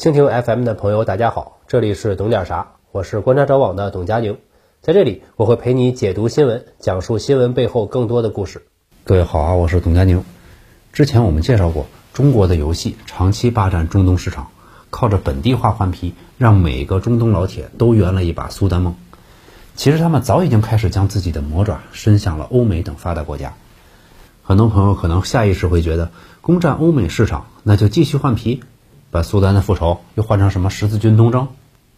蜻蜓 FM 的朋友，大家好，这里是懂点啥，我是观察者网的董佳宁，在这里我会陪你解读新闻，讲述新闻背后更多的故事。各位好啊，我是董佳宁。之前我们介绍过，中国的游戏长期霸占中东市场，靠着本地化换皮，让每个中东老铁都圆了一把苏丹梦。其实他们早已经开始将自己的魔爪伸向了欧美等发达国家。很多朋友可能下意识会觉得，攻占欧美市场，那就继续换皮，把苏丹的复仇又换成什么十字军东征，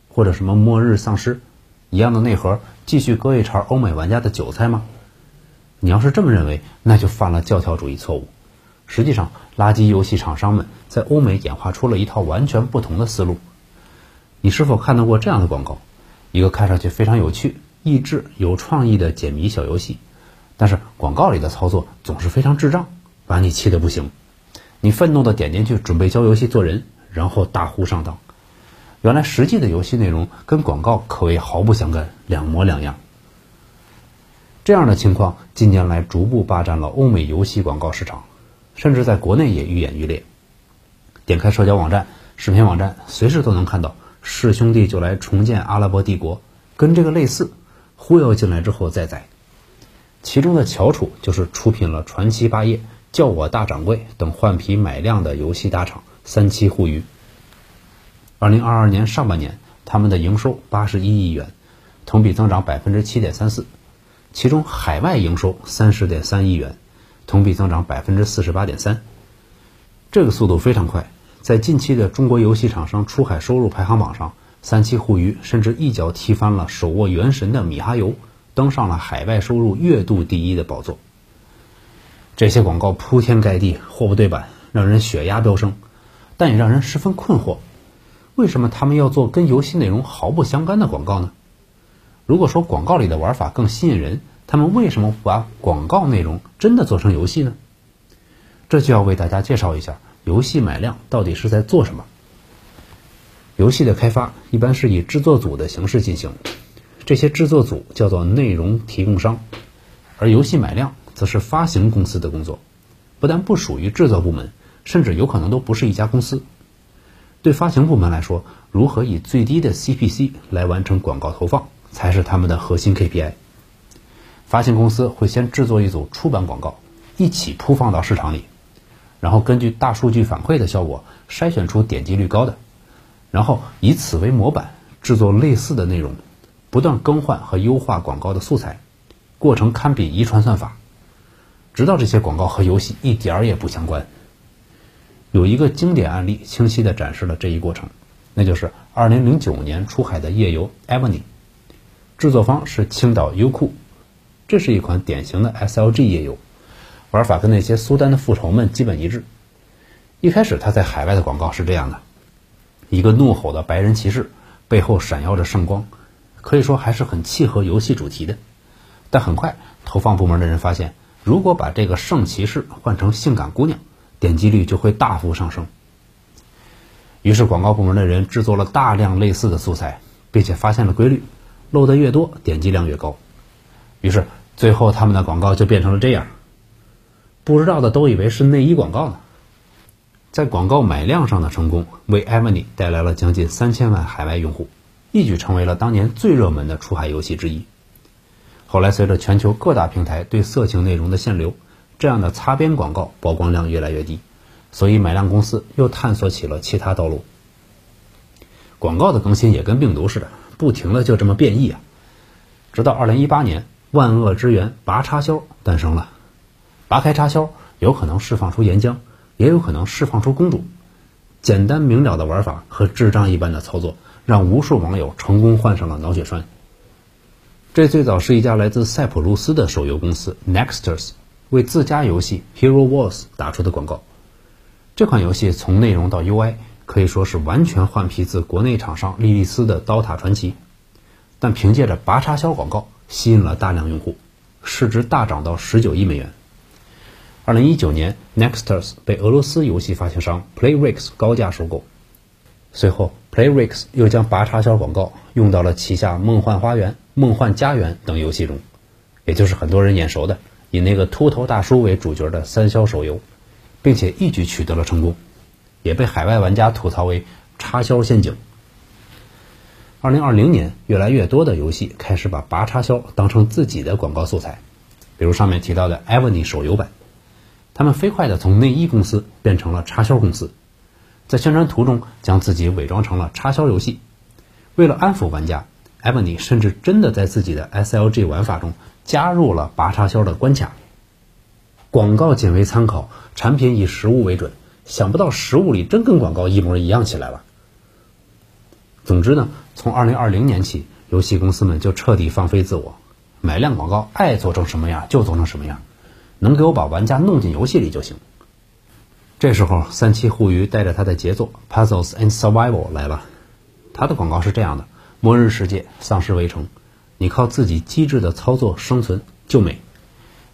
或者什么末日丧尸一样的内核，继续割一茬欧美玩家的韭菜吗？你要是这么认为，那就犯了教条主义错误。实际上，垃圾游戏厂商们在欧美演化出了一套完全不同的思路。你是否看到过这样的广告？一个看上去非常有趣、益智、有创意的解谜小游戏。但是广告里的操作总是非常智障，把你气得不行。你愤怒的点进去准备教游戏做人，然后大呼上当。原来实际的游戏内容跟广告可谓毫不相干，两模两样。这样的情况近年来逐步霸占了欧美游戏广告市场，甚至在国内也愈演愈烈。点开社交网站、视频网站，随时都能看到“是兄弟就来重建阿拉伯帝国”，跟这个类似，忽悠进来之后再宰。其中的翘楚就是出品了《传奇霸业》《叫我大掌柜》等换皮买量的游戏大厂三七互娱。二零二二年上半年，他们的营收八十一亿元，同比增长百分之七点三四，其中海外营收三十点三亿元，同比增长百分之四十八点三。这个速度非常快，在近期的中国游戏厂商出海收入排行榜上，三七互娱甚至一脚踢翻了手握《原神》的米哈游。登上了海外收入月度第一的宝座。这些广告铺天盖地，货不对版，让人血压飙升，但也让人十分困惑：为什么他们要做跟游戏内容毫不相干的广告呢？如果说广告里的玩法更吸引人，他们为什么不把广告内容真的做成游戏呢？这就要为大家介绍一下，游戏买量到底是在做什么。游戏的开发一般是以制作组的形式进行。这些制作组叫做内容提供商，而游戏买量则是发行公司的工作，不但不属于制作部门，甚至有可能都不是一家公司。对发行部门来说，如何以最低的 CPC 来完成广告投放，才是他们的核心 KPI。发行公司会先制作一组出版广告，一起铺放到市场里，然后根据大数据反馈的效果，筛选出点击率高的，然后以此为模板制作类似的内容。不断更换和优化广告的素材，过程堪比遗传算法，直到这些广告和游戏一点儿也不相关。有一个经典案例清晰地展示了这一过程，那就是2009年出海的夜游《Ebony》，制作方是青岛优酷，这是一款典型的 SLG 夜游，玩法跟那些苏丹的复仇们基本一致。一开始他在海外的广告是这样的：一个怒吼的白人骑士，背后闪耀着圣光。可以说还是很契合游戏主题的，但很快投放部门的人发现，如果把这个圣骑士换成性感姑娘，点击率就会大幅上升。于是广告部门的人制作了大量类似的素材，并且发现了规律：漏的越多，点击量越高。于是最后他们的广告就变成了这样，不知道的都以为是内衣广告呢。在广告买量上的成功，为 Emily 带来了将近三千万海外用户。一举成为了当年最热门的出海游戏之一。后来，随着全球各大平台对色情内容的限流，这样的擦边广告曝光量越来越低，所以买量公司又探索起了其他道路。广告的更新也跟病毒似的，不停的就这么变异啊！直到2018年，万恶之源拔插销诞生了。拔开插销，有可能释放出岩浆，也有可能释放出公主。简单明了的玩法和智障一般的操作。让无数网友成功患上了脑血栓。这最早是一家来自塞浦路斯的手游公司 Nexters 为自家游戏 Hero Wars 打出的广告。这款游戏从内容到 UI 可以说是完全换皮自国内厂商莉莉丝的《刀塔传奇》，但凭借着拔插销广告吸引了大量用户，市值大涨到十九亿美元。二零一九年，Nexters 被俄罗斯游戏发行商 Playrix 高价收购。随后，Playrix 又将拔插销广告用到了旗下《梦幻花园》《梦幻家园》等游戏中，也就是很多人眼熟的以那个秃头大叔为主角的三消手游，并且一举取得了成功，也被海外玩家吐槽为插销陷阱。二零二零年，越来越多的游戏开始把拔插销当成自己的广告素材，比如上面提到的 Evony 手游版，他们飞快地从内衣公司变成了插销公司，在宣传图中将自己伪装成了插销游戏。为了安抚玩家，Evony 甚至真的在自己的 SLG 玩法中加入了拔插销的关卡。广告仅为参考，产品以实物为准。想不到实物里真跟广告一模一样起来了。总之呢，从二零二零年起，游戏公司们就彻底放飞自我，买量广告爱做成什么样就做成什么样，能给我把玩家弄进游戏里就行。这时候，三七互娱带着他的杰作《Puzzles and Survival》来了。他的广告是这样的：末日世界，丧尸围城，你靠自己机智的操作生存就美。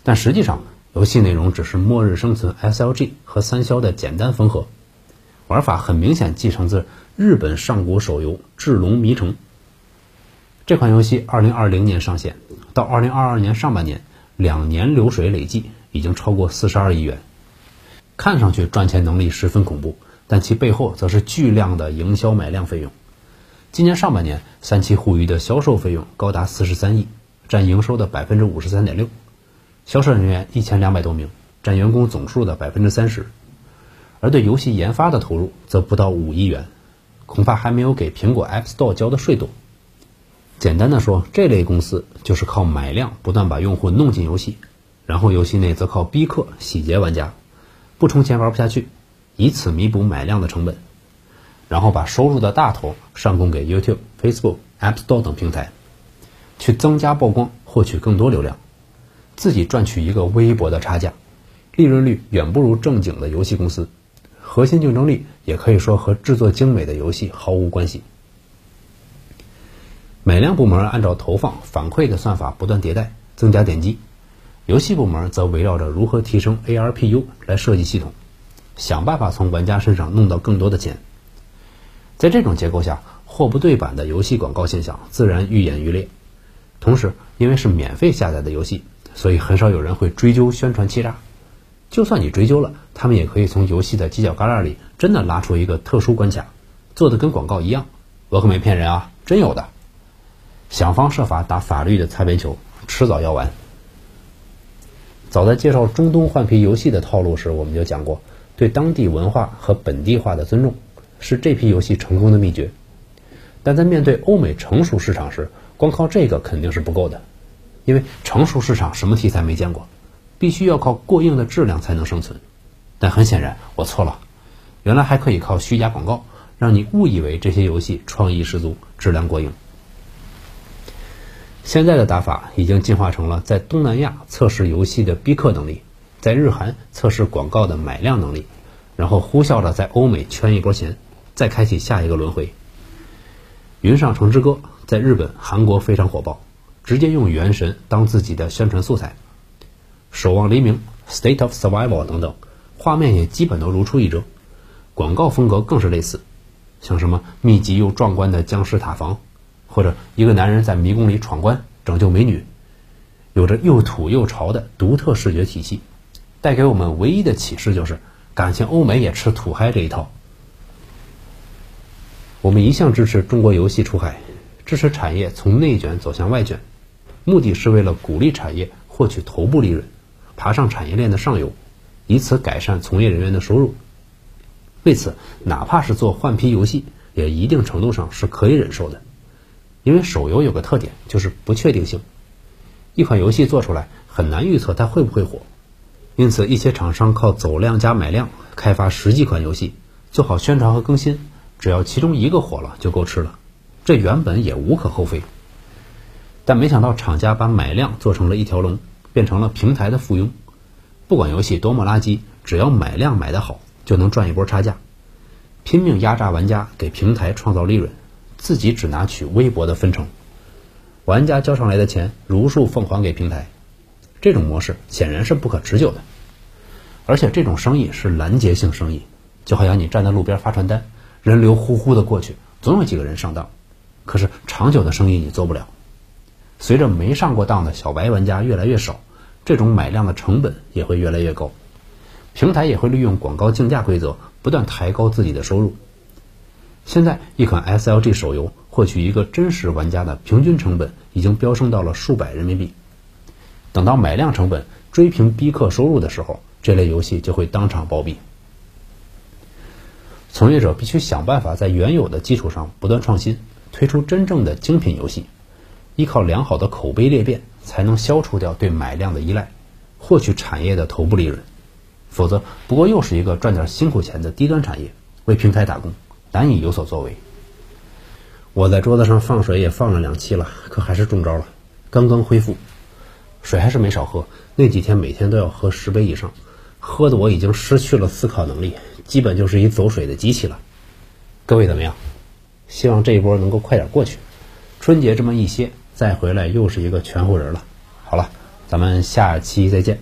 但实际上，游戏内容只是末日生存 SLG 和三消的简单缝合，玩法很明显继承自日本上古手游《智龙迷城》。这款游戏2020年上线，到2022年上半年，两年流水累计已经超过42亿元。看上去赚钱能力十分恐怖，但其背后则是巨量的营销买量费用。今年上半年，三七互娱的销售费用高达43亿，占营收的53.6%。销售人员一千两百多名，占员工总数的百分之三十，而对游戏研发的投入则不到五亿元，恐怕还没有给苹果 App Store 交的税多。简单的说，这类公司就是靠买量不断把用户弄进游戏，然后游戏内则靠逼氪洗劫玩家，不充钱玩不下去，以此弥补买量的成本，然后把收入的大头上供给 YouTube、Facebook、App Store 等平台，去增加曝光，获取更多流量。自己赚取一个微薄的差价，利润率远不如正经的游戏公司，核心竞争力也可以说和制作精美的游戏毫无关系。买量部门按照投放反馈的算法不断迭代，增加点击；游戏部门则围绕着如何提升 ARPU 来设计系统，想办法从玩家身上弄到更多的钱。在这种结构下，货不对版的游戏广告现象自然愈演愈烈。同时，因为是免费下载的游戏。所以很少有人会追究宣传欺诈，就算你追究了，他们也可以从游戏的犄角旮旯里真的拉出一个特殊关卡，做的跟广告一样。我可没骗人啊，真有的。想方设法打法律的擦边球，迟早要完。早在介绍中东换皮游戏的套路时，我们就讲过，对当地文化和本地化的尊重是这批游戏成功的秘诀。但在面对欧美成熟市场时，光靠这个肯定是不够的。因为成熟市场什么题材没见过，必须要靠过硬的质量才能生存。但很显然我错了，原来还可以靠虚假广告，让你误以为这些游戏创意十足、质量过硬。现在的打法已经进化成了在东南亚测试游戏的逼氪能力，在日韩测试广告的买量能力，然后呼啸着在欧美圈一波钱，再开启下一个轮回。《云上城之歌》在日本、韩国非常火爆。直接用《原神》当自己的宣传素材，《守望黎明》《State of Survival》等等，画面也基本都如出一辙，广告风格更是类似，像什么密集又壮观的僵尸塔防，或者一个男人在迷宫里闯关拯救美女，有着又土又潮的独特视觉体系，带给我们唯一的启示就是，感情欧美也吃土嗨这一套。我们一向支持中国游戏出海，支持产业从内卷走向外卷。目的是为了鼓励产业获取头部利润，爬上产业链的上游，以此改善从业人员的收入。为此，哪怕是做换皮游戏，也一定程度上是可以忍受的。因为手游有个特点，就是不确定性。一款游戏做出来很难预测它会不会火，因此一些厂商靠走量加买量开发十几款游戏，做好宣传和更新，只要其中一个火了就够吃了。这原本也无可厚非。但没想到厂家把买量做成了一条龙，变成了平台的附庸。不管游戏多么垃圾，只要买量买得好，就能赚一波差价，拼命压榨玩家，给平台创造利润，自己只拿取微薄的分成。玩家交上来的钱如数奉还给平台，这种模式显然是不可持久的。而且这种生意是拦截性生意，就好像你站在路边发传单，人流呼呼的过去，总有几个人上当。可是长久的生意你做不了。随着没上过当的小白玩家越来越少，这种买量的成本也会越来越高，平台也会利用广告竞价规则不断抬高自己的收入。现在一款 SLG 手游获取一个真实玩家的平均成本已经飙升到了数百人民币。等到买量成本追平逼氪收入的时候，这类游戏就会当场暴毙。从业者必须想办法在原有的基础上不断创新，推出真正的精品游戏。依靠良好的口碑裂变，才能消除掉对买量的依赖，获取产业的头部利润。否则，不过又是一个赚点辛苦钱的低端产业，为平台打工，难以有所作为。我在桌子上放水也放了两期了，可还是中招了。刚刚恢复，水还是没少喝。那几天每天都要喝十杯以上，喝的我已经失去了思考能力，基本就是一走水的机器了。各位怎么样？希望这一波能够快点过去。春节这么一歇。再回来又是一个全乎人了。好了，咱们下期再见。